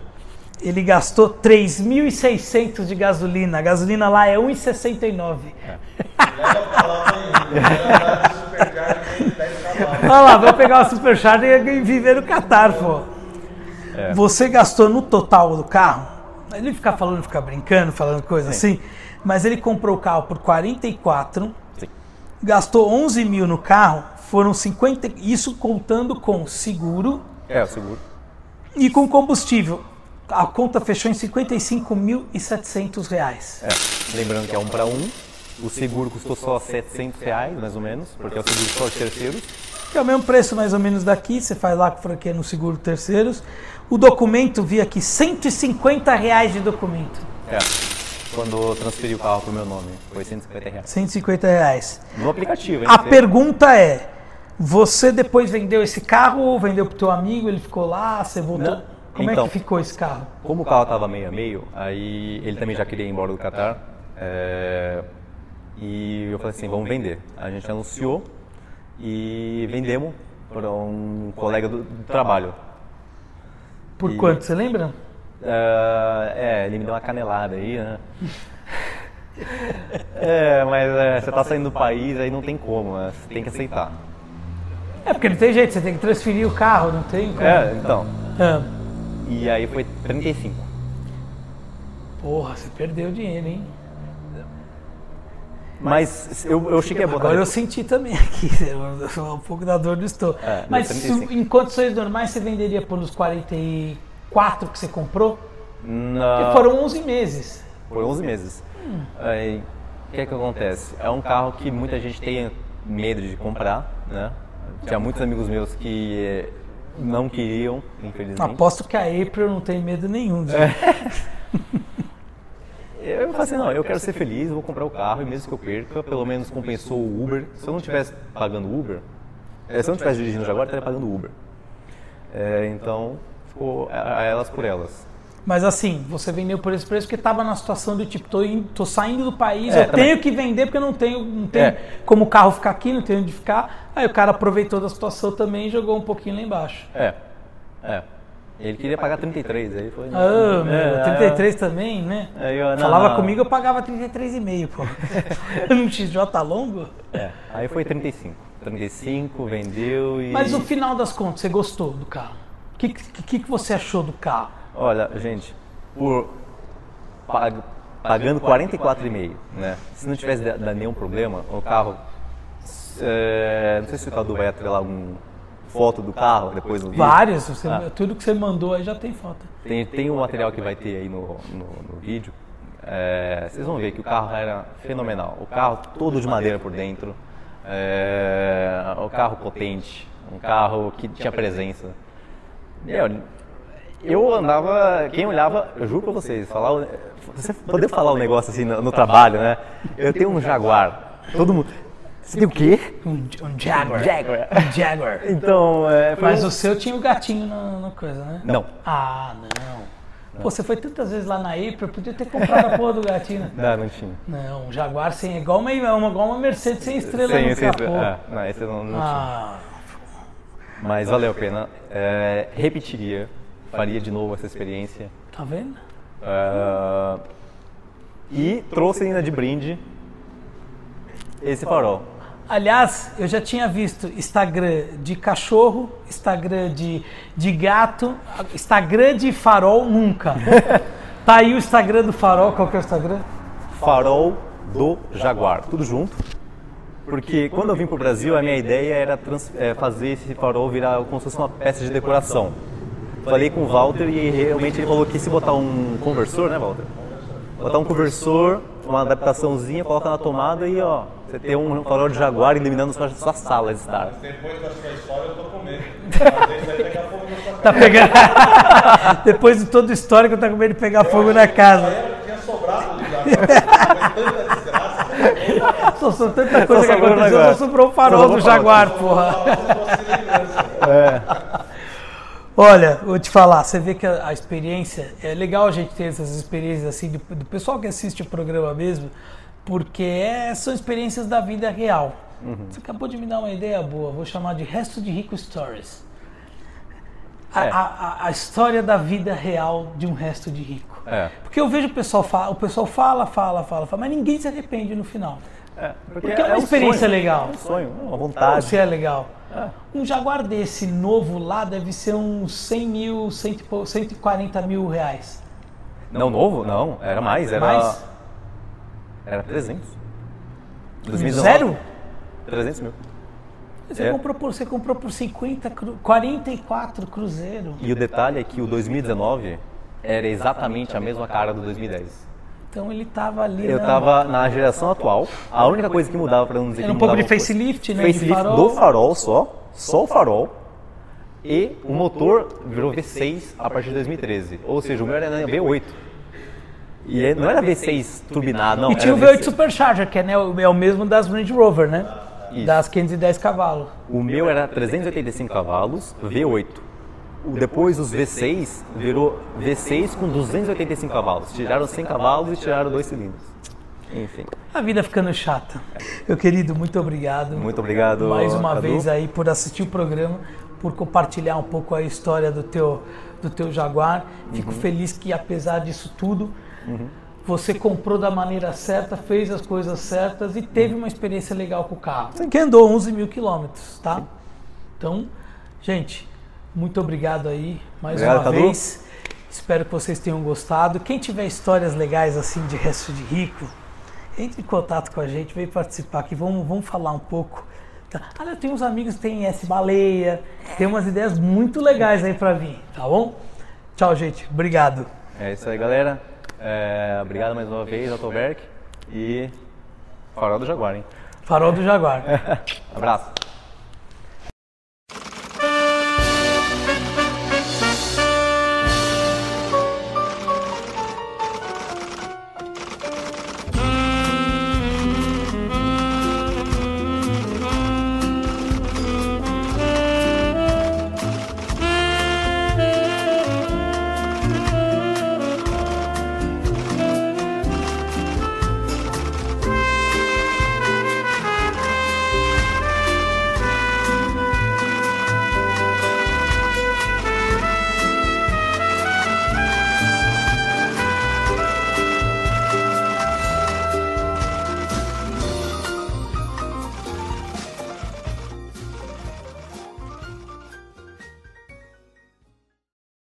Ele gastou 3.600 de gasolina. A gasolina lá é 1,69. Leva pra lá tem leva de supercarro tem 10 cavalos. Olha lá, vai pegar o Supercharger e viver no Catar, pô. Você gastou no total do carro, ele fica falando, fica brincando, falando coisa assim, mas ele comprou o carro por 44, Sim. gastou 11 mil no carro, foram 50, isso contando com seguro É, o seguro. e com combustível. A conta fechou em 55.700 reais. É. Lembrando que é um para um. O seguro custou só 700 reais, mais ou menos, porque é o seguro só de terceiros. Que é o mesmo preço mais ou menos daqui, você faz lá com franquia no seguro terceiros. O documento, vi aqui, 150 reais de documento. É. Quando eu transferi o carro pro meu nome, foi 150 reais. 150 reais. No aplicativo, hein? A pergunta é, você depois vendeu esse carro ou vendeu pro teu amigo, ele ficou lá, você voltou? Não. Como é Então. que ficou esse carro? Como o carro tava meio a meio, aí ele também já queria ir embora do Qatar. é, E eu falei assim, vamos vender. A gente anunciou e vendemos para um colega do, do trabalho. Por E- quanto, você lembra? É, é, ele me deu uma canelada aí, né? É, mas é, você tá saindo do país, aí não tem como, né? Você tem que aceitar. É porque não tem jeito, você tem que transferir o carro, não tem como. É, então. Ah, E aí foi 35. porra, você perdeu dinheiro, hein? Mas eu, eu cheguei a botar. Agora eu senti também aqui, um pouco da dor do estômago. É, Mas se- 35. em condições normais você venderia pelos 44 que você comprou? Porque foram 11 meses. Por 11 meses. Aí, o que é que acontece? É um carro que muita gente tem medo de comprar, né? Tinha muitos amigos meus que eh, não queriam, infelizmente. Aposto que a April não tem medo nenhum. de- Eu falei assim, não, eu quero ser feliz, vou comprar o carro e mesmo que eu perca, pelo menos compensou o Uber. Se eu não estivesse pagando Uber, eh, se eu não estivesse dirigindo Jaguar, eu estaria pagando Uber. Eh, então, ficou a, a elas por elas. Mas assim, você vendeu por esse preço porque estava na situação do tipo, tô, indo- tô saindo do país, É, eu também. tenho que vender porque eu não tenho, não tenho É. como o carro ficar aqui, não tenho onde ficar. Aí o cara aproveitou da situação também e jogou um pouquinho lá embaixo. É, é. Ele queria pagar 33, aí ele falou... Ah, meu, é, 33 também, né? Eu, não, Falava não. comigo, eu pagava 33,5, pô. Num XJ longo. É, aí foi 35. 35, vendeu e... Mas no final das contas, você gostou do carro? O que, que, que você achou do carro? Olha, gente, por pag- pagando 44,5, né? Se não tivesse da- dado nenhum problema, o carro. é, não sei se o Cadu vai atrelar algum foto do carro depois no vídeo. Várias, você- Ah. tudo que você mandou aí já tem foto. Tem, tem um material que vai ter aí no, no, no vídeo. É, vocês vão ver que o carro era fenomenal. O carro todo de madeira por dentro. É, o carro potente. Um carro que tinha presença. Meu, eu andava, quem olhava, eu juro pra vocês, falar, você poder falar um negócio assim no, no trabalho, né? Eu tenho um Jaguar. Todo mundo. Você tem o quê? Um, um Jaguar. Jaguar. Um Jaguar. Então, é, Mas um- o seu tinha o gatinho na, na coisa, né? Não. Ah, não. Pô, você foi tantas vezes lá na April, podia ter comprado a porra do gatinho. Não, não tinha. Não, um Jaguar sem, igual uma, uma- igual uma Mercedes sem estrela Sem no esse, capô. é, não, esse não, não tinha. Ah, Mas valeu a pena. É, repetiria, faria de novo essa experiência. tá vendo? É, e trouxe ainda de brinde esse farol. Aliás, eu já tinha visto Instagram de cachorro, Instagram de, de gato, Instagram de farol nunca. tá aí o Instagram do farol, qual que é o Instagram? Farol do Jaguar, tudo junto. Porque quando eu vim para o Brasil, a minha ideia era trans- é, fazer esse farol virar como se fosse uma peça de decoração. Falei com o Walter e realmente ele falou que se botar um conversor, né, Walter? Botar um conversor, uma adaptaçãozinha, coloca na tomada e ó, você tem um farol de Jaguar iluminando sua, sua sala de estar. Depois da sua história, eu tô com medo. Às vezes vai pegar fogo na sua casa. Tá pegando. Depois de todo o histórico, tá com medo de pegar fogo na casa. Aí tinha sobrado ali já. Foi tanta desgraça. Só sou tanta coisa que aconteceu, só sobrou o Só farol sobrou do. Jaguar, porra. Lembrança. Olha, vou te falar, você vê que a, a experiência, é legal a gente ter essas experiências assim, do, do pessoal que assiste o programa mesmo, porque é- são experiências da vida real. Você acabou de me dar uma ideia boa, vou chamar de Resto de Rico Stories. A, É. a- a- a história da vida real de um resto de rico. É. Porque eu vejo o pessoal fala, o pessoal fala, fala, fala, fala, mas ninguém se arrepende no final. É, Porque é uma experiência sonho, legal. É um sonho, uma Ou vontade. se é legal. Um Jaguar desse novo lá deve ser uns 100 mil, 100 e pou- 140 mil reais. Não, novo? Não, era mais, era. Mais? Era 300. Zero? 300 mil. Você, É. comprou por, você comprou por 50, cru- 44 cruzeiro. E o detalhe é que o 2019 era exatamente a mesma cara do 2010. Então ele tava ali. Eu na- tava na geração atual, a única coisa que mudava para não dizer Era que um pouco de facelift, né? facelift farol. do farol só, só o farol e o motor virou V6 a partir de 2013. Ou seja, o meu era V8. E é- não era V6 turbinado, não. E tinha o era V8 Supercharger, que é, né, o- é o mesmo das Range Rover, né? Isso. Das 510 cavalos. O meu era 385 cavalos, V8. O- Depois os V6 virou V6 com 285 cavalos. Tiraram 100 cavalos e tiraram dois cilindros. Enfim. A vida ficando chata. Meu querido, muito obrigado. Muito obrigado, Mais uma Cadu. vez aí por assistir o programa, por compartilhar um pouco a história do teu, do teu Jaguar. Fico Uhum. feliz que apesar disso tudo, você comprou da maneira certa, fez as coisas certas e teve uma experiência legal com o carro. Que andou 11 mil quilômetros, tá? Então, gente, muito obrigado aí mais Obrigado, uma Cadu. vez. Espero que vocês tenham gostado. Quem tiver histórias legais assim de resto de rico, entre em contato com a gente, vem participar aqui, vamos, vamos falar um pouco. Ah, eu tenho uns amigos que têm S-Baleia, tem umas ideias muito legais aí pra vir, tá bom? Tchau, gente. Obrigado. É isso aí, galera. É, obrigado mais uma vez, Autoverk. E farol do Jaguar, hein? Farol do Jaguar. Abraço.